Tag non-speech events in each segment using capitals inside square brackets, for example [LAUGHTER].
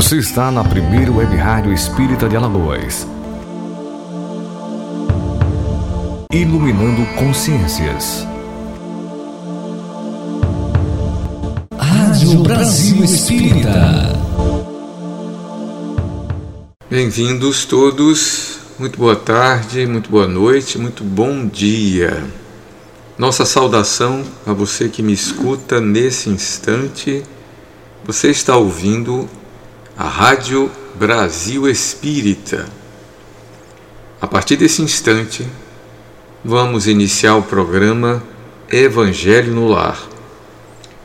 Você está na primeira web rádio espírita de Alagoas. Iluminando consciências. Rádio Brasil Espírita. Bem-vindos todos, muito boa tarde, muito boa noite, muito bom dia. Nossa saudação a você que me escuta nesse instante. Você está ouvindo a Rádio Brasil Espírita. A partir desse instante, vamos iniciar o programa Evangelho no Lar.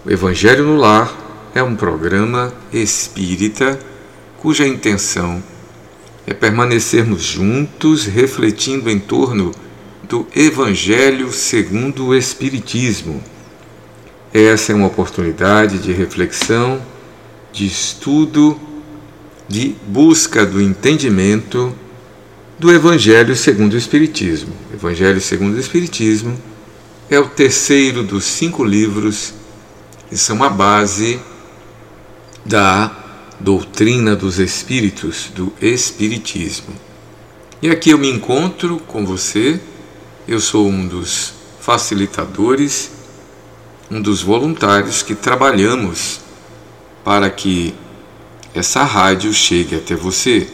O Evangelho no Lar é um programa espírita cuja intenção é permanecermos juntos refletindo em torno do Evangelho segundo o Espiritismo. Essa é uma oportunidade de reflexão, de estudo de busca do entendimento do Evangelho segundo o Espiritismo. Evangelho segundo o Espiritismo é o terceiro dos cinco livros que são a base da doutrina dos Espíritos, do Espiritismo. E aqui eu me encontro com você, eu sou um dos facilitadores, um dos voluntários que trabalhamos para que essa rádio chegue até você.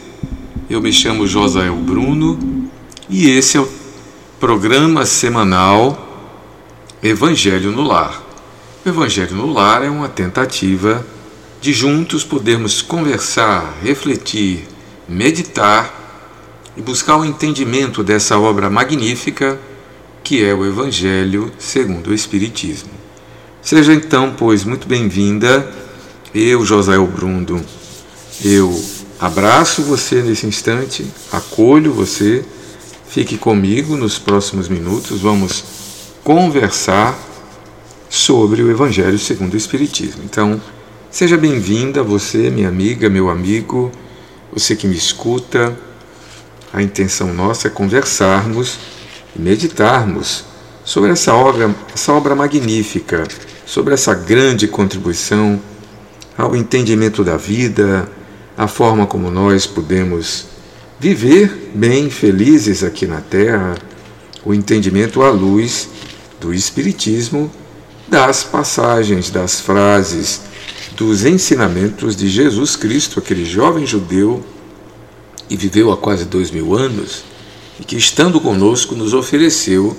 Eu me chamo Josael Bruno e esse é o programa semanal Evangelho no Lar. O Evangelho no Lar é uma tentativa de juntos podermos conversar, refletir, meditar e buscar o entendimento dessa obra magnífica que é o Evangelho segundo o Espiritismo. Seja então, pois, muito bem-vinda, eu, Josael Bruno eu abraço você nesse instante, acolho você, fique comigo nos próximos minutos, vamos conversar sobre o Evangelho segundo o Espiritismo. Então, seja bem-vinda você, minha amiga, meu amigo, você que me escuta. A intenção nossa é conversarmos e meditarmos sobre essa obra, essa obra magnífica, sobre essa grande contribuição ao entendimento da vida, a forma como nós podemos viver bem, felizes aqui na Terra, o entendimento à luz do Espiritismo, das passagens, das frases, dos ensinamentos de Jesus Cristo, aquele jovem judeu e viveu há quase dois mil anos e que, estando conosco, nos ofereceu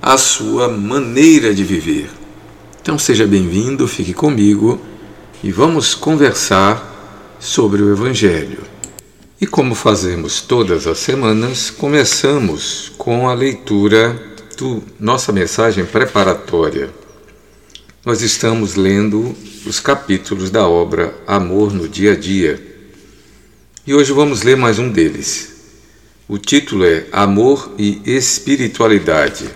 a sua maneira de viver. Então, seja bem-vindo, fique comigo e vamos conversar sobre o Evangelho. E como fazemos todas as semanas, começamos com a leitura do nossa mensagem preparatória. Nós estamos lendo os capítulos da obra Amor no Dia a Dia. E hoje vamos ler mais um deles. O título é Amor e Espiritualidade.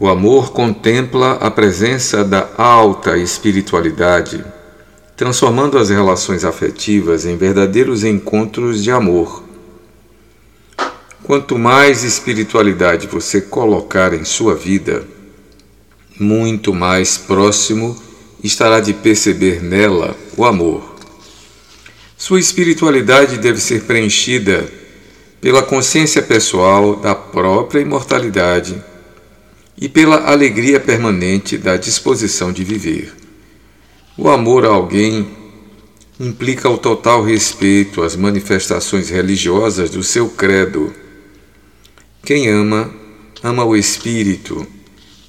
O amor contempla a presença da alta espiritualidade transformando as relações afetivas em verdadeiros encontros de amor. Quanto mais espiritualidade você colocar em sua vida, muito mais próximo estará de perceber nela o amor. Sua espiritualidade deve ser preenchida pela consciência pessoal da própria imortalidade e pela alegria permanente da disposição de viver. O amor a alguém implica o total respeito às manifestações religiosas do seu credo. Quem ama, ama o espírito,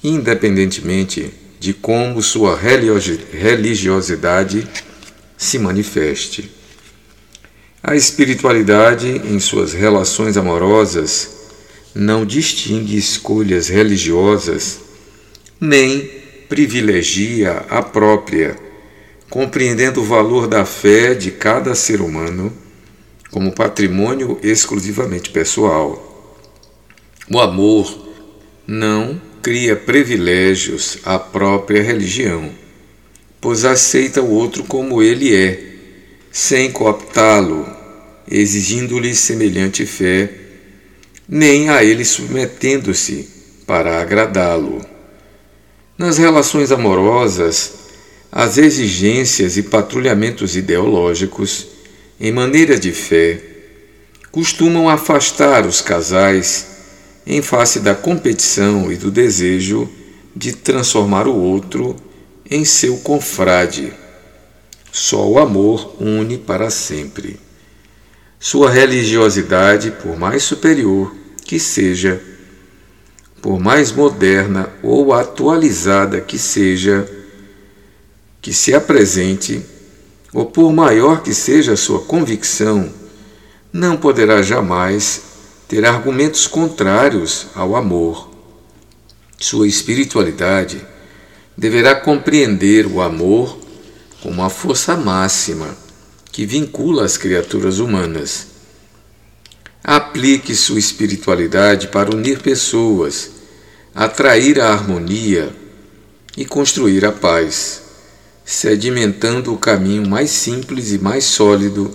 independentemente de como sua religiosidade se manifeste. A espiritualidade, em suas relações amorosas, não distingue escolhas religiosas, nem privilegia a própria compreendendo o valor da fé de cada ser humano como patrimônio exclusivamente pessoal. O amor não cria privilégios à própria religião, pois aceita o outro como ele é, sem cooptá-lo, exigindo-lhe semelhante fé, nem a ele submetendo-se para agradá-lo. Nas relações amorosas, as exigências e patrulhamentos ideológicos, em maneira de fé, costumam afastar os casais em face da competição e do desejo de transformar o outro em seu confrade. Só o amor une para sempre. Sua religiosidade, por mais superior que seja, por mais moderna ou atualizada que seja, que se apresente, ou por maior que seja a sua convicção, não poderá jamais ter argumentos contrários ao amor. Sua espiritualidade deverá compreender o amor como a força máxima que vincula as criaturas humanas. Aplique sua espiritualidade para unir pessoas, atrair a harmonia e construir a paz sedimentando o caminho mais simples e mais sólido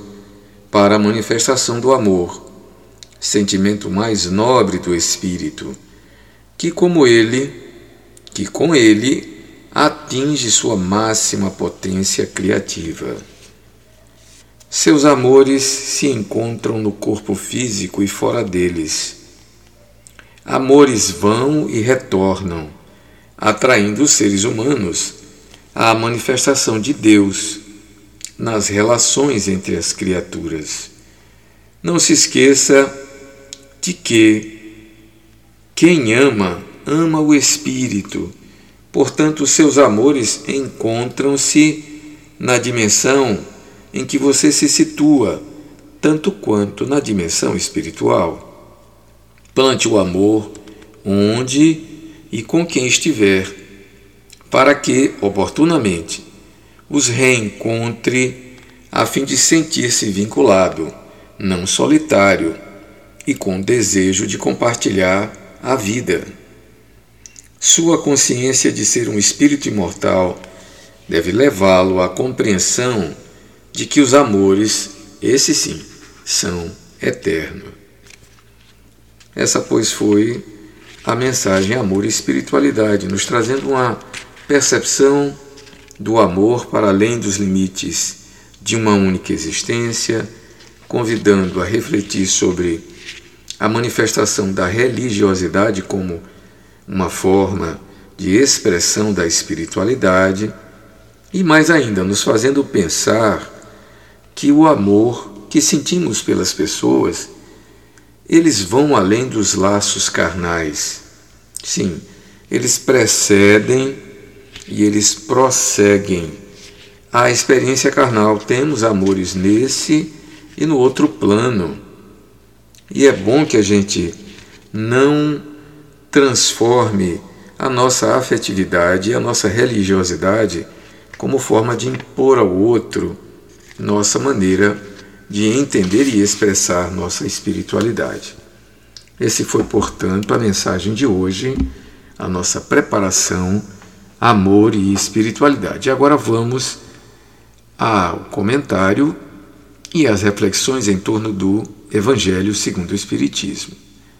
para a manifestação do amor, sentimento mais nobre do espírito, que como ele, que com ele atinge sua máxima potência criativa. Seus amores se encontram no corpo físico e fora deles. Amores vão e retornam, atraindo os seres humanos a manifestação de Deus nas relações entre as criaturas. Não se esqueça de que quem ama, ama o Espírito. Portanto, seus amores encontram-se na dimensão em que você se situa, tanto quanto na dimensão espiritual. Plante o amor onde e com quem estiver para que, oportunamente, os reencontre a fim de sentir-se vinculado, não solitário e com desejo de compartilhar a vida. Sua consciência de ser um espírito imortal deve levá-lo à compreensão de que os amores, esses sim, são eternos. Essa, pois, foi a mensagem Amor e Espiritualidade, nos trazendo uma percepção do amor para além dos limites de uma única existência, convidando a refletir sobre a manifestação da religiosidade como uma forma de expressão da espiritualidade e, mais ainda, nos fazendo pensar que o amor que sentimos pelas pessoas eles vão além dos laços carnais. Sim, eles precedem e eles prosseguem. A experiência carnal, temos amores nesse e no outro plano. E é bom que a gente não transforme a nossa afetividade e a nossa religiosidade como forma de impor ao outro nossa maneira de entender e expressar nossa espiritualidade. Esse foi, portanto, a mensagem de hoje, a nossa preparação amor e espiritualidade. Agora vamos ao comentário e às reflexões em torno do Evangelho segundo o Espiritismo.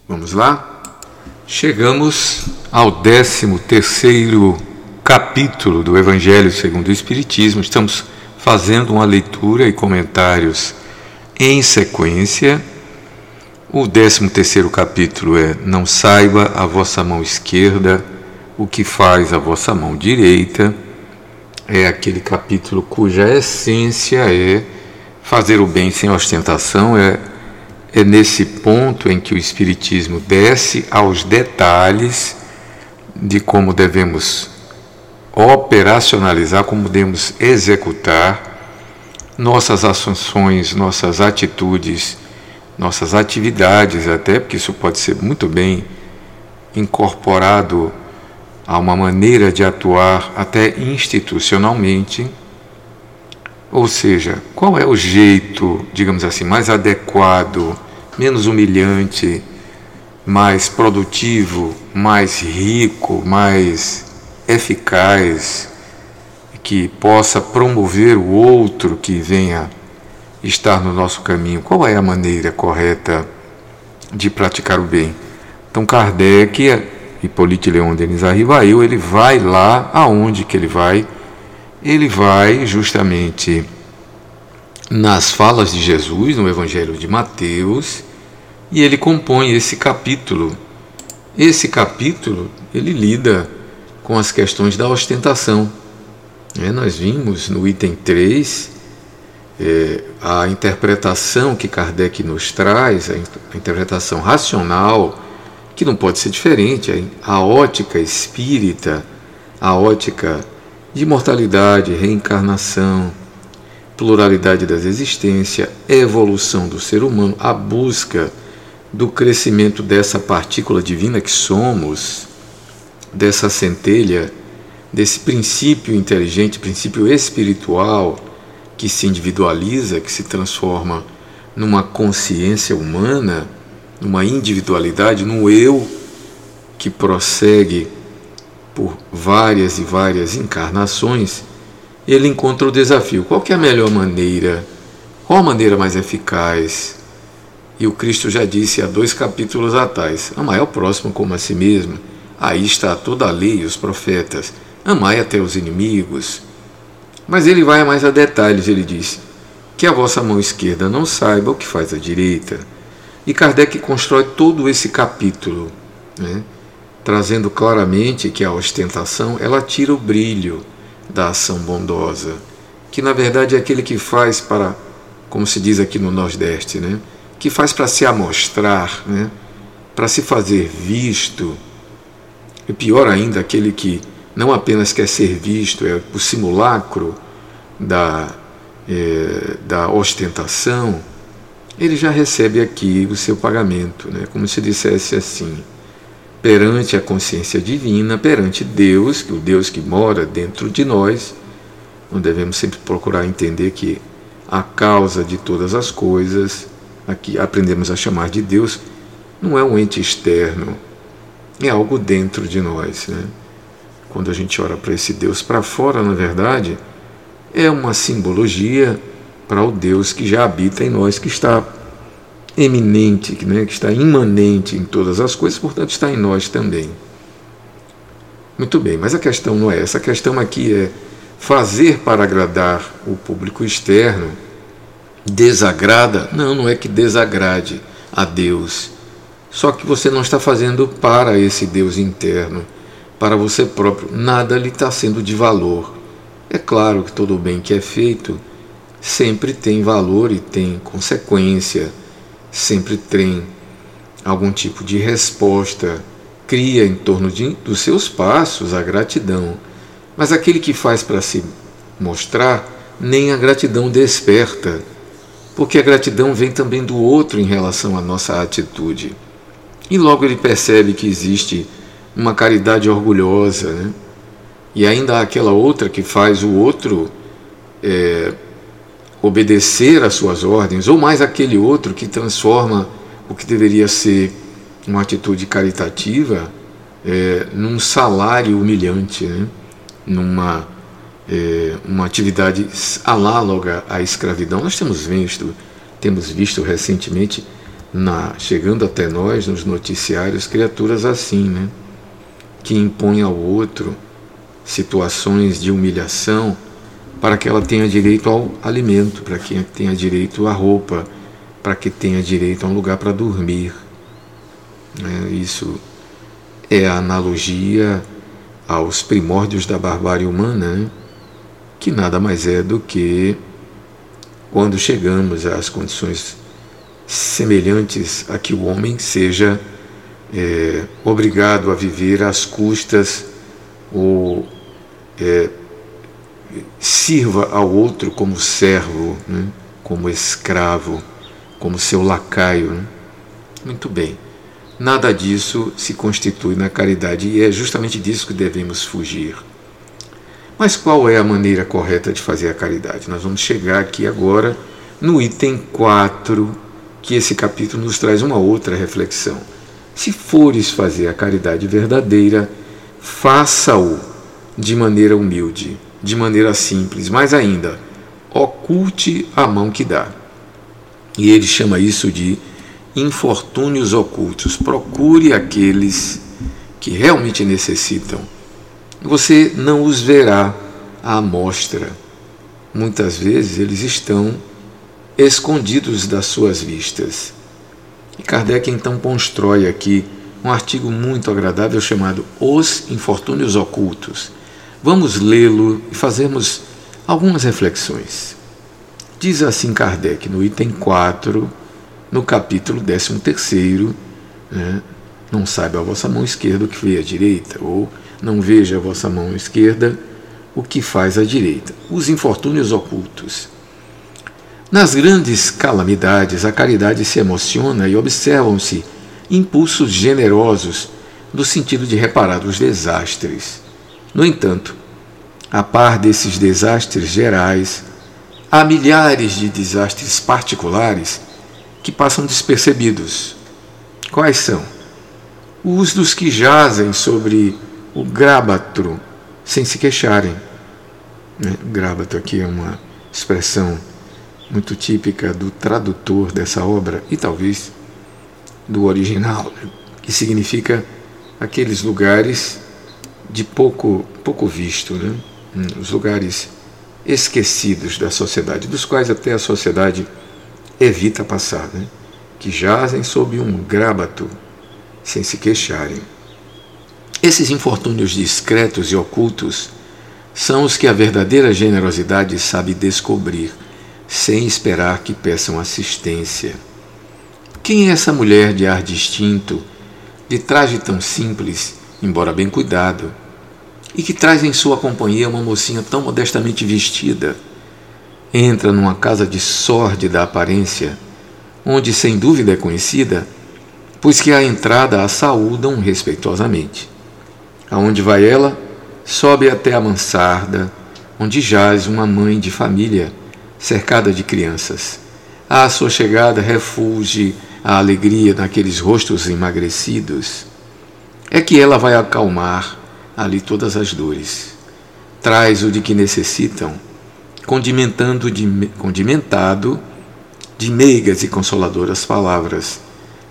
Vamos lá? Chegamos ao 13 terceiro capítulo do Evangelho segundo o Espiritismo. Estamos fazendo uma leitura e comentários em sequência. O 13 terceiro capítulo é Não saiba a vossa mão esquerda o que faz a vossa mão direita é aquele capítulo cuja essência é fazer o bem sem ostentação, é, é nesse ponto em que o Espiritismo desce aos detalhes de como devemos operacionalizar, como devemos executar nossas ações, nossas atitudes, nossas atividades, até porque isso pode ser muito bem incorporado Há uma maneira de atuar até institucionalmente. Ou seja, qual é o jeito, digamos assim, mais adequado, menos humilhante, mais produtivo, mais rico, mais eficaz, que possa promover o outro que venha estar no nosso caminho? Qual é a maneira correta de praticar o bem? Então, Kardec Hippolyte Leon Denis Arrivail, ele vai lá aonde que ele vai, ele vai justamente nas falas de Jesus no Evangelho de Mateus e ele compõe esse capítulo. Esse capítulo ele lida com as questões da ostentação. É, nós vimos no item 3 é, a interpretação que Kardec nos traz, a interpretação racional, que não pode ser diferente, a ótica espírita, a ótica de mortalidade, reencarnação, pluralidade das existências, evolução do ser humano, a busca do crescimento dessa partícula divina que somos, dessa centelha, desse princípio inteligente, princípio espiritual que se individualiza, que se transforma numa consciência humana, numa individualidade, num eu que prossegue por várias e várias encarnações, ele encontra o desafio. Qual é a melhor maneira? Qual a maneira mais eficaz? E o Cristo já disse há dois capítulos atrás: Amai ao próximo como a si mesmo. Aí está toda a lei e os profetas. Amai até os inimigos. Mas ele vai mais a detalhes, ele diz: Que a vossa mão esquerda não saiba o que faz a direita. E Kardec constrói todo esse capítulo, né, trazendo claramente que a ostentação ela tira o brilho da ação bondosa, que na verdade é aquele que faz para, como se diz aqui no Nordeste, né, que faz para se amostrar, né, para se fazer visto. E pior ainda, aquele que não apenas quer ser visto, é o simulacro da, é, da ostentação, ele já recebe aqui o seu pagamento, né? como se dissesse assim, perante a consciência divina, perante Deus, que o Deus que mora dentro de nós, não devemos sempre procurar entender que a causa de todas as coisas, aqui aprendemos a chamar de Deus, não é um ente externo, é algo dentro de nós. Né? quando a gente ora para esse Deus para fora, na verdade, é uma simbologia para o Deus que já habita em nós, que está eminente, né, que está imanente em todas as coisas, portanto está em nós também. Muito bem, mas a questão não é essa. A questão aqui é fazer para agradar o público externo desagrada? Não, não é que desagrade a Deus. Só que você não está fazendo para esse Deus interno para você próprio, nada lhe está sendo de valor. É claro que todo bem que é feito sempre tem valor e tem consequência, sempre tem algum tipo de resposta, cria em torno de, dos seus passos a gratidão. Mas aquele que faz para se mostrar, nem a gratidão desperta, porque a gratidão vem também do outro em relação à nossa atitude. E logo ele percebe que existe uma caridade orgulhosa, né? e ainda há aquela outra que faz o outro é, obedecer às suas ordens, ou mais aquele outro que transforma o que deveria ser uma atitude caritativa é, num salário humilhante, né? numa é, uma atividade análoga à escravidão. Nós temos visto, temos visto recentemente na, chegando até nós nos noticiários criaturas assim, né? que impõe ao outro situações de humilhação para que ela tenha direito ao alimento, para que tenha direito à roupa, para que tenha direito a um lugar para dormir. É, isso é a analogia aos primórdios da barbárie humana, né? que nada mais é do que quando chegamos às condições semelhantes a que o homem seja é, obrigado a viver às custas ou é, sirva ao outro como servo, né? como escravo, como seu lacaio. Né? Muito bem. Nada disso se constitui na caridade e é justamente disso que devemos fugir. Mas qual é a maneira correta de fazer a caridade? Nós vamos chegar aqui agora no item 4, que esse capítulo nos traz uma outra reflexão. Se fores fazer a caridade verdadeira, faça-o de maneira humilde, de maneira simples, mais ainda, oculte a mão que dá. E ele chama isso de infortúnios ocultos. Procure aqueles que realmente necessitam. Você não os verá à mostra. Muitas vezes eles estão escondidos das suas vistas. E Kardec então constrói aqui um artigo muito agradável chamado Os Infortúnios Ocultos. Vamos lê-lo e fazermos algumas reflexões. Diz assim Kardec no item 4, no capítulo 13, né, não saiba a vossa mão esquerda o que vê a direita, ou não veja a vossa mão esquerda o que faz a direita. Os infortúnios ocultos. Nas grandes calamidades, a caridade se emociona e observam-se impulsos generosos no sentido de reparar os desastres. No entanto, a par desses desastres gerais, há milhares de desastres particulares que passam despercebidos. Quais são? Os dos que jazem sobre o grábatro sem se queixarem. Né? Grábato aqui é uma expressão muito típica do tradutor dessa obra e talvez do original, né? que significa aqueles lugares de pouco, pouco visto, né? Hum, os lugares esquecidos da sociedade, dos quais até a sociedade evita passar, né? que jazem sob um grábato sem se queixarem. Esses infortúnios discretos e ocultos são os que a verdadeira generosidade sabe descobrir, sem esperar que peçam assistência. Quem é essa mulher de ar distinto, de traje tão simples, embora bem cuidado, e que traz em sua companhia uma mocinha tão modestamente vestida? Entra numa casa de sórdida aparência, onde sem dúvida é conhecida, pois que à entrada a saúdam respeitosamente. Aonde vai ela? Sobe até a mansarda, onde jaz uma mãe de família, cercada de crianças. À sua chegada, refulge a alegria naqueles rostos emagrecidos, é que ela vai acalmar ali todas as dores. Traz o de que necessitam, condimentando de, condimentado de meigas e consoladoras palavras,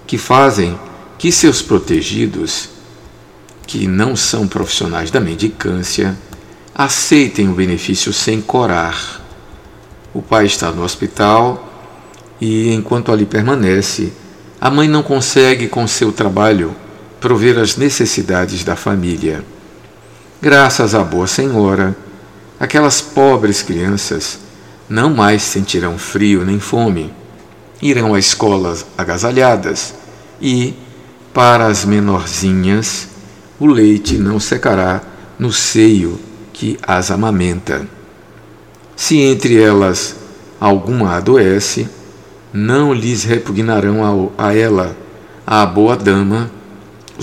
que fazem que seus protegidos, que não são profissionais da mendicância, aceitem o benefício sem corar. O pai está no hospital e, enquanto ali permanece, a mãe não consegue, com seu trabalho, prover as necessidades da família. Graças à Boa Senhora, aquelas pobres crianças não mais sentirão frio nem fome, irão à escola agasalhadas e, para as menorzinhas, o leite não secará no seio que as amamenta. Se entre elas alguma adoece, não lhes repugnarão a, ela, a boa dama,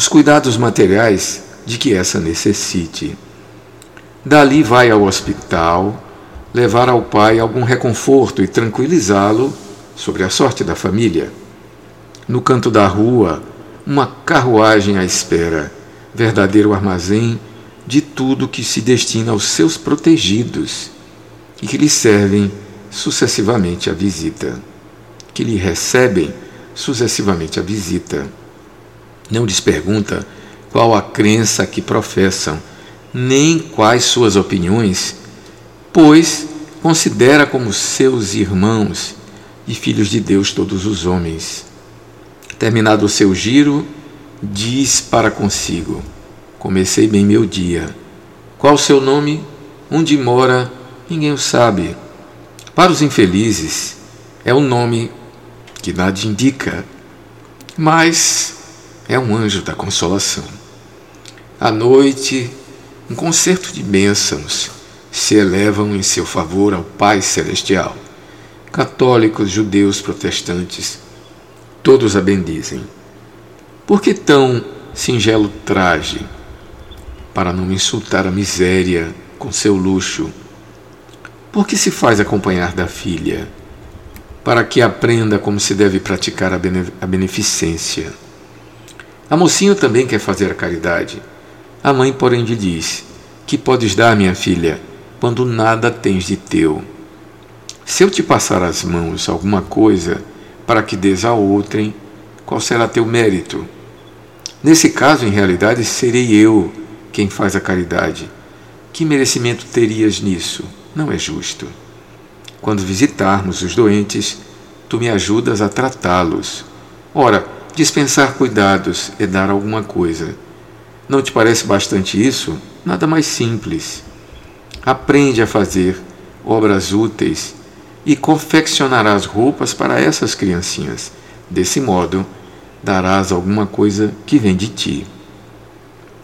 os cuidados materiais de que essa necessite. Dali vai ao hospital, levar ao pai algum reconforto e tranquilizá-lo sobre a sorte da família. No canto da rua, uma carruagem à espera, verdadeiro armazém de tudo que se destina aos seus protegidos e que lhe servem sucessivamente a visita que lhe recebem sucessivamente a visita. Não lhes pergunta qual a crença que professam, nem quais suas opiniões, pois considera como seus irmãos e filhos de Deus todos os homens. Terminado o seu giro, diz para consigo: Comecei bem meu dia. Qual o seu nome? Onde mora? Ninguém o sabe. Para os infelizes, é o nome que nada indica, mas é um anjo da consolação. À noite, um concerto de bênçãos se elevam em seu favor ao Pai Celestial. Católicos, judeus, protestantes, todos a bendizem. Por que tão singelo traje? Para não insultar a miséria com seu luxo. Por que se faz acompanhar da filha? para que aprenda como se deve praticar a beneficência. A mocinha também quer fazer a caridade. A mãe, porém, lhe diz: Que podes dar, minha filha, quando nada tens de teu? Se eu te passar as mãos alguma coisa para que des a outrem, qual será teu mérito? Nesse caso, em realidade, serei eu quem faz a caridade, Que merecimento terias nisso? Não é justo. Quando visitarmos os doentes, tu me ajudas a tratá-los. Ora, dispensar cuidados é dar alguma coisa. Não te parece bastante isso? Nada mais simples. Aprende a fazer obras úteis e confeccionarás roupas para essas criancinhas. Desse modo, darás alguma coisa que vem de ti.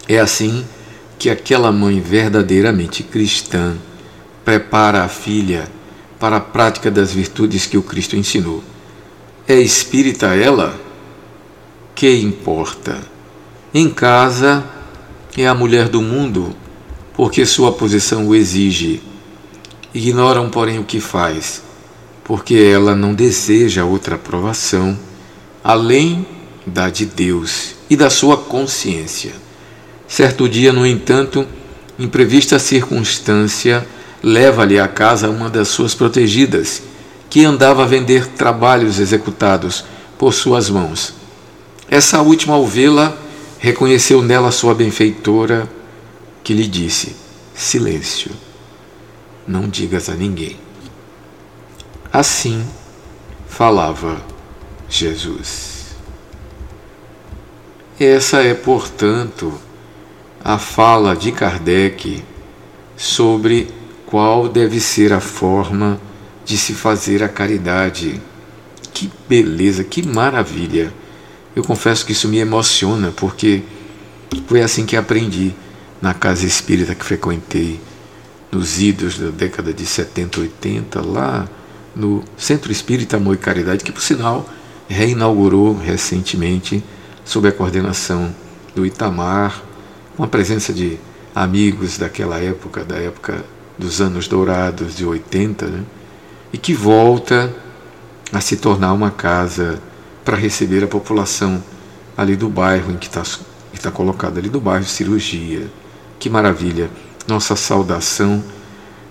É assim que aquela mãe verdadeiramente cristã prepara a filha para a prática das virtudes que o Cristo ensinou. É espírita ela? Que importa? Em casa é a mulher do mundo, porque sua posição o exige. Ignoram, porém, o que faz, porque ela não deseja outra aprovação além da de Deus e da sua consciência. Certo dia, no entanto, imprevista circunstância leva-lhe à casa uma das suas protegidas, que andava a vender trabalhos executados por suas mãos. Essa última ao vê-la, reconheceu nela sua benfeitora, que lhe disse: Silêncio, não digas a ninguém. Assim falava Jesus. Essa é, portanto, a fala de Kardec sobre qual deve ser a forma de se fazer a caridade. Que beleza, que maravilha! Eu confesso que isso me emociona, porque foi assim que aprendi na casa espírita que frequentei, nos idos da década de 70, 80, lá no Centro Espírita Amor e Caridade, que por sinal reinaugurou recentemente sob a coordenação do Itamar, com a presença de amigos daquela época, da época dos anos dourados de 80, né? e que volta a se tornar uma casa para receber a população ali do bairro em que está tá colocada ali do bairro Cirurgia. Que maravilha! Nossa saudação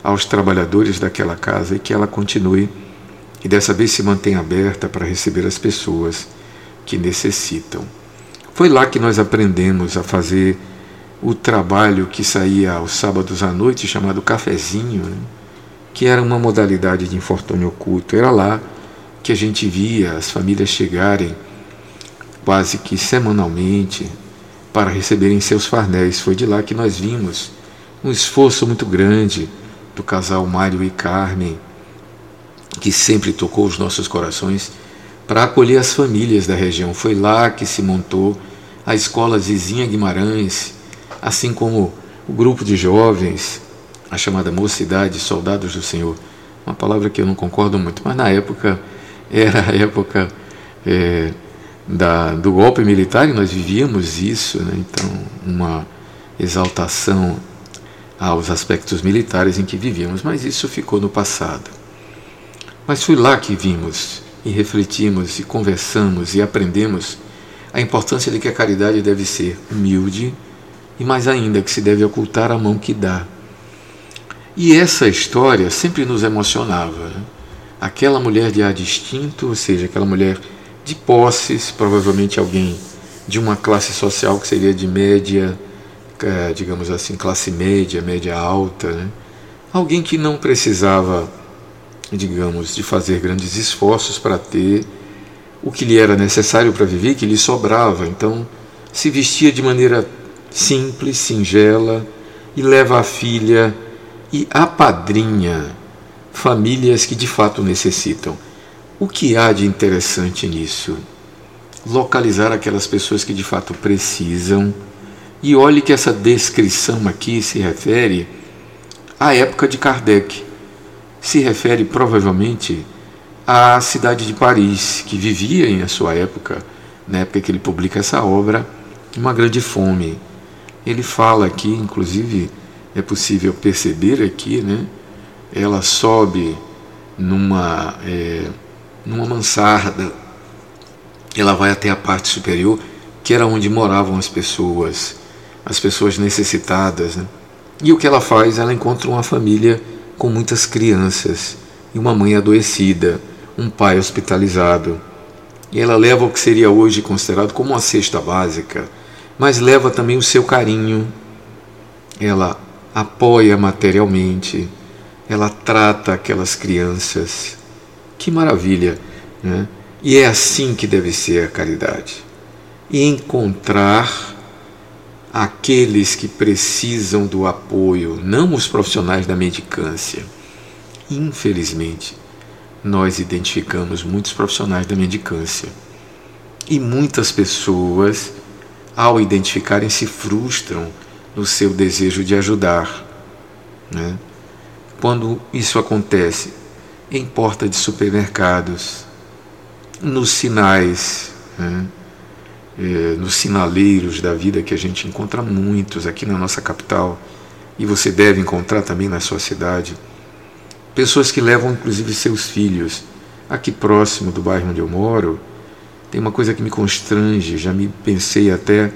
aos trabalhadores daquela casa e que ela continue e dessa vez se mantenha aberta para receber as pessoas que necessitam. Foi lá que nós aprendemos a fazer o trabalho que saía aos sábados à noite, chamado cafezinho, né? que era uma modalidade de infortúnio oculto. Era lá que a gente via as famílias chegarem quase que semanalmente para receberem seus farnéis. Foi de lá que nós vimos um esforço muito grande do casal Mário e Carmen, que sempre tocou os nossos corações, para acolher as famílias da região. Foi lá que se montou a escola Zizinha Guimarães, assim como o grupo de jovens, a chamada Mocidade Soldados do Senhor, uma palavra que eu não concordo muito, mas na época [LAUGHS] era a época é, da, do golpe militar e nós vivíamos isso, né? então uma exaltação aos aspectos militares em que vivíamos, mas isso ficou no passado. Mas foi lá que vimos e refletimos e conversamos e aprendemos a importância de que a caridade deve ser humilde, e mais ainda que se deve ocultar a mão que dá. E essa história sempre nos emocionava. Né? Aquela mulher de ar distinto, ou seja, aquela mulher de posses, provavelmente alguém de uma classe social que seria de média, é, digamos assim, classe média, média alta, né? alguém que não precisava, digamos, de fazer grandes esforços para ter o que lhe era necessário para viver, que lhe sobrava. Então, se vestia de maneira simples, singela, e leva a filha e a padrinha famílias que de fato necessitam. O que há de interessante nisso? Localizar aquelas pessoas que de fato precisam. E olhe que essa descrição aqui se refere à época de Kardec. Se refere provavelmente à cidade de Paris, que vivia em sua época, na época que ele publica essa obra, uma grande fome ele fala aqui, inclusive é possível perceber aqui, né? Ela sobe numa é, numa mansarda, ela vai até a parte superior, que era onde moravam as pessoas, as pessoas necessitadas, né? E o que ela faz? Ela encontra uma família com muitas crianças e uma mãe adoecida, um pai hospitalizado. E ela leva o que seria hoje considerado como uma cesta básica mas leva também o seu carinho. Ela apoia materialmente, ela trata aquelas crianças. Que maravilha! Né? E é assim que deve ser a caridade. E encontrar aqueles que precisam do apoio, não os profissionais da mendicância. Infelizmente, nós identificamos muitos profissionais da mendicância. E muitas pessoas, ao identificarem, se frustram no seu desejo de ajudar. Né? Quando isso acontece em porta de supermercados, nos sinais, né? é, nos sinaleiros da vida que a gente encontra muitos aqui na nossa capital e você deve encontrar também na sua cidade. Pessoas que levam inclusive seus filhos. Aqui próximo do bairro onde eu moro, tem uma coisa que me constrange, já me pensei até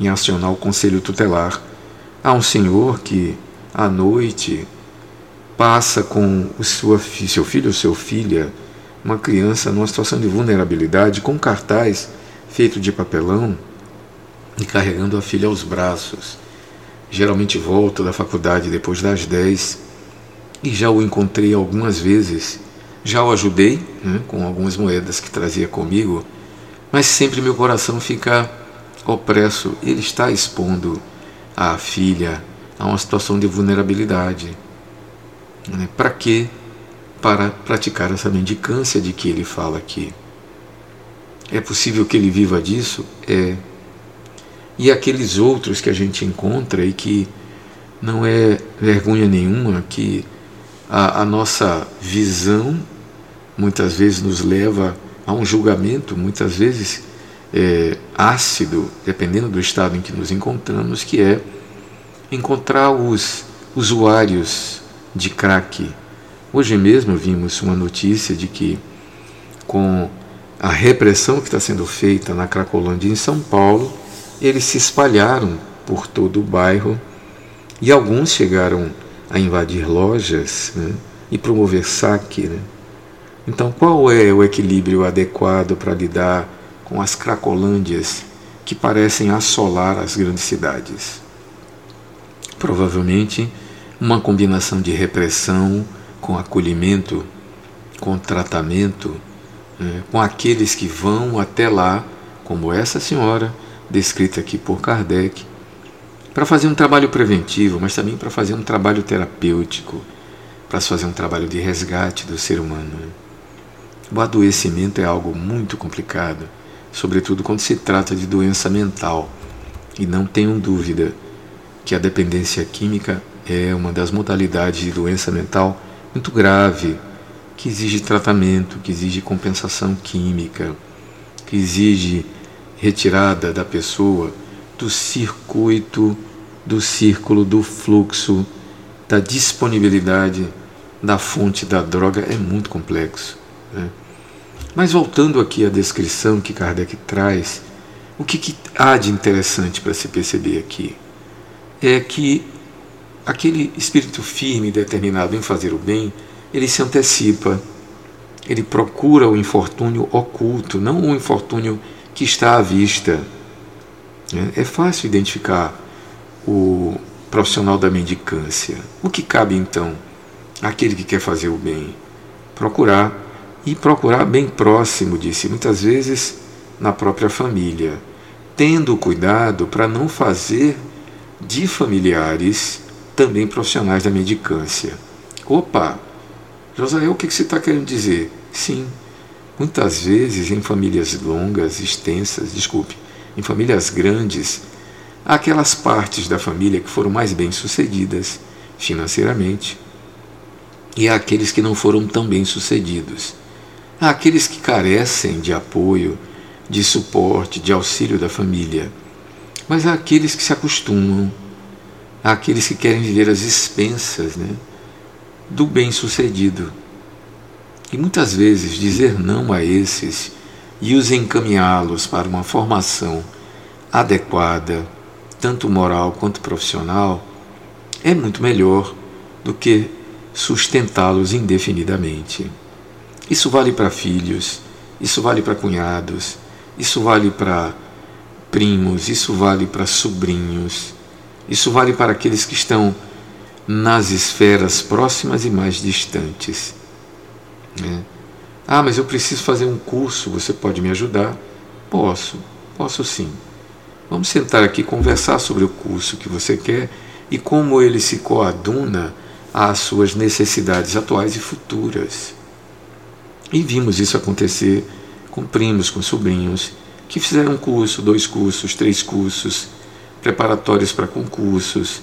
em acionar o conselho tutelar. Há um senhor que à noite passa com o sua, seu filho ou sua filha, uma criança numa situação de vulnerabilidade, com cartaz feito de papelão e carregando a filha aos braços. Geralmente volto da faculdade depois das 10 e já o encontrei algumas vezes. Já o ajudei né, com algumas moedas que trazia comigo, mas sempre meu coração fica opresso. Ele está expondo a filha a uma situação de vulnerabilidade. Né? Para quê? Para praticar essa mendicância de que ele fala aqui. É possível que ele viva disso? É. E aqueles outros que a gente encontra e que não é vergonha nenhuma, que a, a nossa visão muitas vezes nos leva a um julgamento, muitas vezes é, ácido, dependendo do estado em que nos encontramos, que é encontrar os usuários de crack. Hoje mesmo vimos uma notícia de que com a repressão que está sendo feita na Cracolândia em São Paulo, eles se espalharam por todo o bairro e alguns chegaram a invadir lojas né, e promover saque. Né? Então, qual é o equilíbrio adequado para lidar com as cracolândias que parecem assolar as grandes cidades? Provavelmente uma combinação de repressão com acolhimento, com tratamento é, com aqueles que vão até lá, como essa senhora, descrita aqui por Kardec, para fazer um trabalho preventivo, mas também para fazer um trabalho terapêutico, para fazer um trabalho de resgate do ser humano. O adoecimento é algo muito complicado, sobretudo quando se trata de doença mental. E não tenham dúvida que a dependência química é uma das modalidades de doença mental muito grave que exige tratamento, que exige compensação química, que exige retirada da pessoa do circuito, do círculo, do fluxo, da disponibilidade da fonte da droga é muito complexo. Né? Mas voltando aqui à descrição que Kardec traz, o que, que há de interessante para se perceber aqui é que aquele espírito firme e determinado em fazer o bem ele se antecipa, ele procura o infortúnio oculto, não o infortúnio que está à vista. É, é fácil identificar o profissional da mendicância. O que cabe então àquele que quer fazer o bem? Procurar e procurar bem próximo de si, muitas vezes na própria família, tendo cuidado para não fazer de familiares também profissionais da mendicância. Opa, Josael, o que você está querendo dizer? Sim, muitas vezes em famílias longas, extensas, desculpe, em famílias grandes, há aquelas partes da família que foram mais bem sucedidas financeiramente e há aqueles que não foram tão bem sucedidos. Há aqueles que carecem de apoio, de suporte, de auxílio da família. Mas há aqueles que se acostumam, há aqueles que querem viver às expensas, né? do bem-sucedido. E muitas vezes dizer não a esses e os encaminhá-los para uma formação adequada, tanto moral quanto profissional, é muito melhor do que sustentá-los indefinidamente. Isso vale para filhos, isso vale para cunhados, isso vale para primos, isso vale para sobrinhos, isso vale para aqueles que estão nas esferas próximas e mais distantes. Né? Ah, mas eu preciso fazer um curso, você pode me ajudar? Posso, posso sim. Vamos sentar aqui conversar sobre o curso que você quer e como ele se coaduna às suas necessidades atuais e futuras. E vimos isso acontecer com primos, com sobrinhos, que fizeram um curso, dois cursos, três cursos, preparatórios para concursos,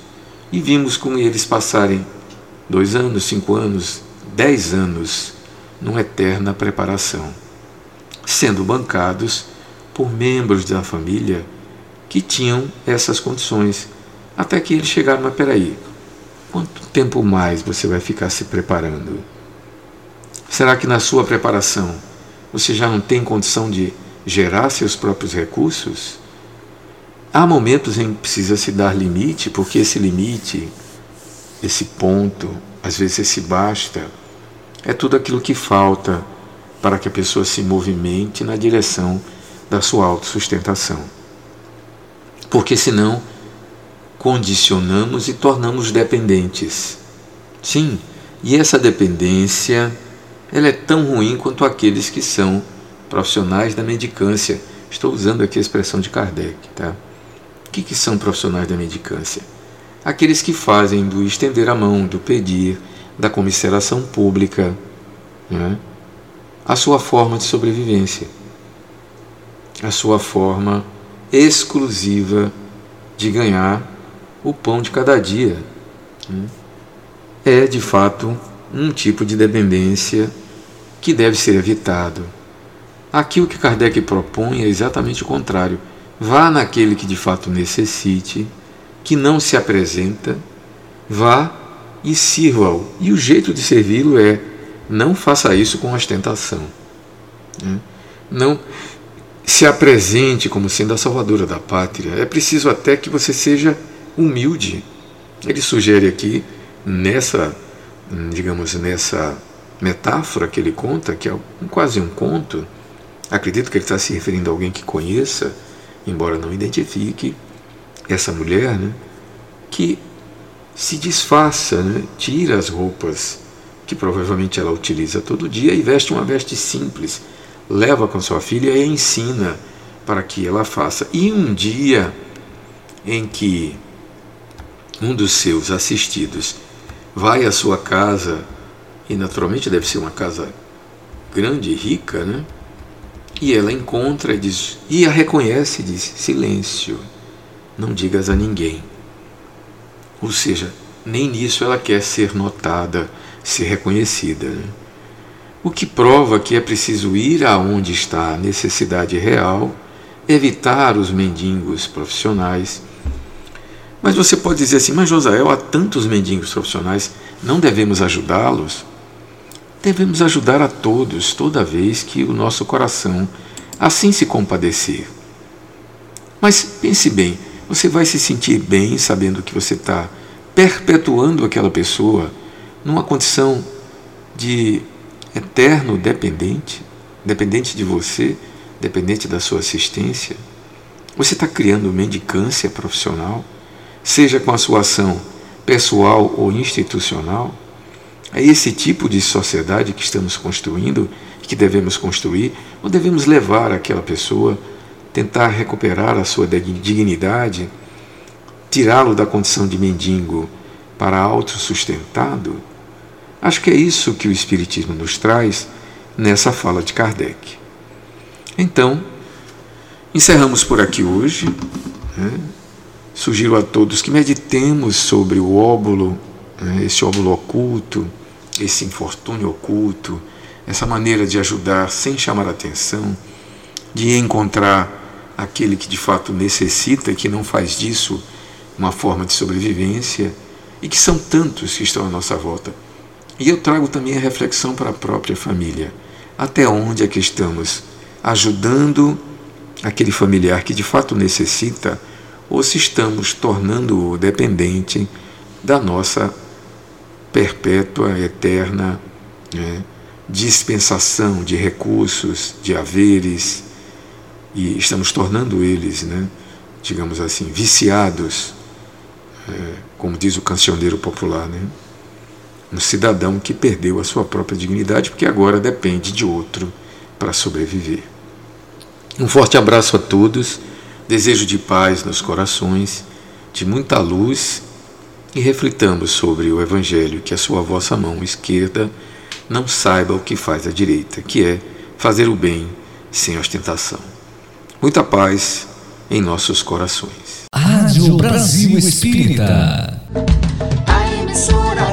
e vimos com eles passarem dois anos, cinco anos, dez anos numa eterna preparação, sendo bancados por membros da família que tinham essas condições, até que eles chegaram, mas peraí, quanto tempo mais você vai ficar se preparando? Será que na sua preparação você já não tem condição de gerar seus próprios recursos? Há momentos em que precisa se dar limite, porque esse limite, esse ponto, às vezes esse basta, é tudo aquilo que falta para que a pessoa se movimente na direção da sua autossustentação. Porque senão condicionamos e tornamos dependentes. Sim, e essa dependência ela é tão ruim quanto aqueles que são profissionais da mendicância. Estou usando aqui a expressão de Kardec, tá? O que, que são profissionais da mendicância? Aqueles que fazem do estender a mão, do pedir, da comisseração pública, né? a sua forma de sobrevivência, a sua forma exclusiva de ganhar o pão de cada dia. Né? É, de fato, um tipo de dependência que deve ser evitado. Aqui o que Kardec propõe é exatamente o contrário Vá naquele que de fato necessite, que não se apresenta, vá e sirva-o. E o jeito de servi-lo é: não faça isso com ostentação. Né? Não se apresente como sendo a salvadora da pátria. É preciso até que você seja humilde. Ele sugere aqui, nessa, digamos, nessa metáfora que ele conta, que é quase um conto, acredito que ele está se referindo a alguém que conheça embora não identifique essa mulher, né, que se disfarça, né, tira as roupas que provavelmente ela utiliza todo dia e veste uma veste simples, leva com sua filha e ensina para que ela faça. E um dia em que um dos seus assistidos vai à sua casa, e naturalmente deve ser uma casa grande e rica, né? E ela encontra diz, e a reconhece e diz: silêncio, não digas a ninguém. Ou seja, nem nisso ela quer ser notada, ser reconhecida. Né? O que prova que é preciso ir aonde está a necessidade real, evitar os mendigos profissionais. Mas você pode dizer assim, mas Josael, há tantos mendigos profissionais, não devemos ajudá-los? Devemos ajudar a todos toda vez que o nosso coração assim se compadecer. Mas pense bem, você vai se sentir bem sabendo que você está perpetuando aquela pessoa numa condição de eterno dependente, dependente de você, dependente da sua assistência? Você está criando mendicância profissional, seja com a sua ação pessoal ou institucional? É esse tipo de sociedade que estamos construindo, que devemos construir, ou devemos levar aquela pessoa, tentar recuperar a sua dignidade, tirá-lo da condição de mendigo para autossustentado? Acho que é isso que o Espiritismo nos traz nessa fala de Kardec. Então, encerramos por aqui hoje. Né? Sugiro a todos que meditemos sobre o óbulo, né? esse óbulo oculto esse infortúnio oculto, essa maneira de ajudar sem chamar atenção, de encontrar aquele que de fato necessita e que não faz disso uma forma de sobrevivência, e que são tantos que estão à nossa volta. E eu trago também a reflexão para a própria família. Até onde é que estamos ajudando aquele familiar que de fato necessita, ou se estamos tornando-o dependente da nossa perpétua, eterna né, dispensação de recursos, de haveres, e estamos tornando eles, né, digamos assim, viciados é, como diz o cancioneiro popular, né? um cidadão que perdeu a sua própria dignidade porque agora depende de outro para sobreviver. Um forte abraço a todos, desejo de paz nos corações, de muita luz e reflitamos sobre o Evangelho que a sua vossa mão esquerda não saiba o que faz a direita, que é fazer o bem sem ostentação. Muita paz em nossos corações. Rádio Brasil Espírita. A emissora